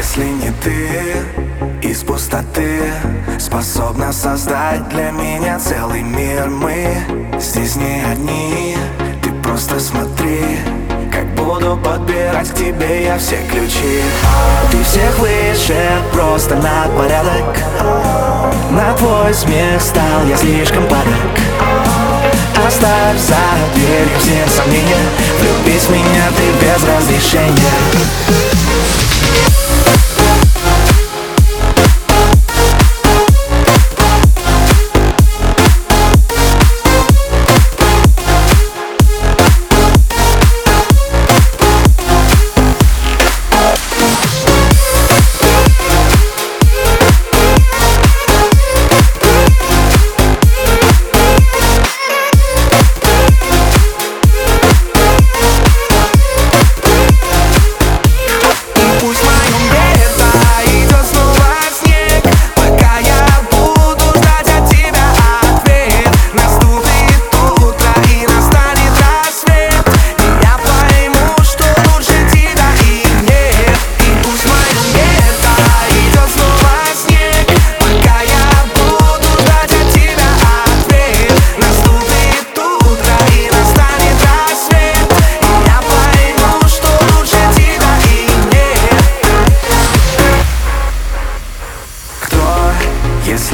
если не ты из пустоты Способна создать для меня целый мир. Мы здесь не одни, ты просто смотри Как буду подбирать к тебе я все ключи. Ты всех выше, просто на порядок. На твой смех стал я слишком падок. Оставь за дверью все сомнения Влюбись в меня ты без разрешения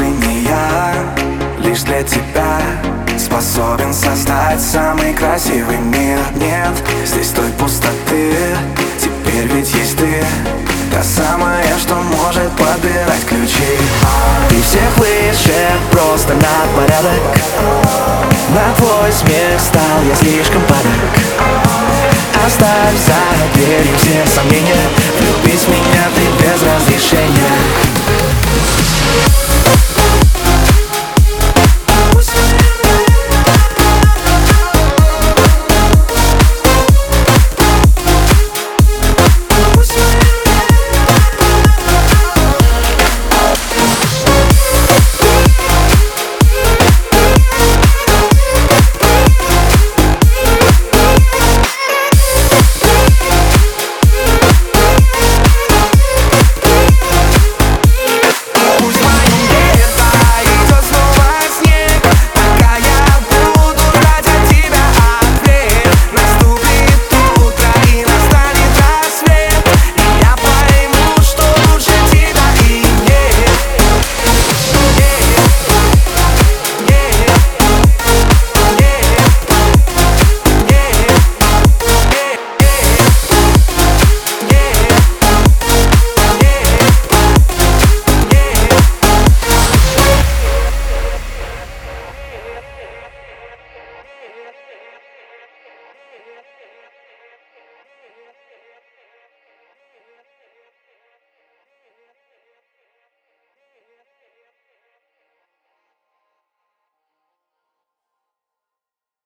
Не я, лишь для тебя Способен создать самый красивый мир. Нет, здесь той пустоты Теперь ведь есть ты. Та самая, что может подбирать ключи. Ты всех выше, просто на порядок. На твой смех стал я слишком падок. Оставь за дверью все сомнения Влюбись в меня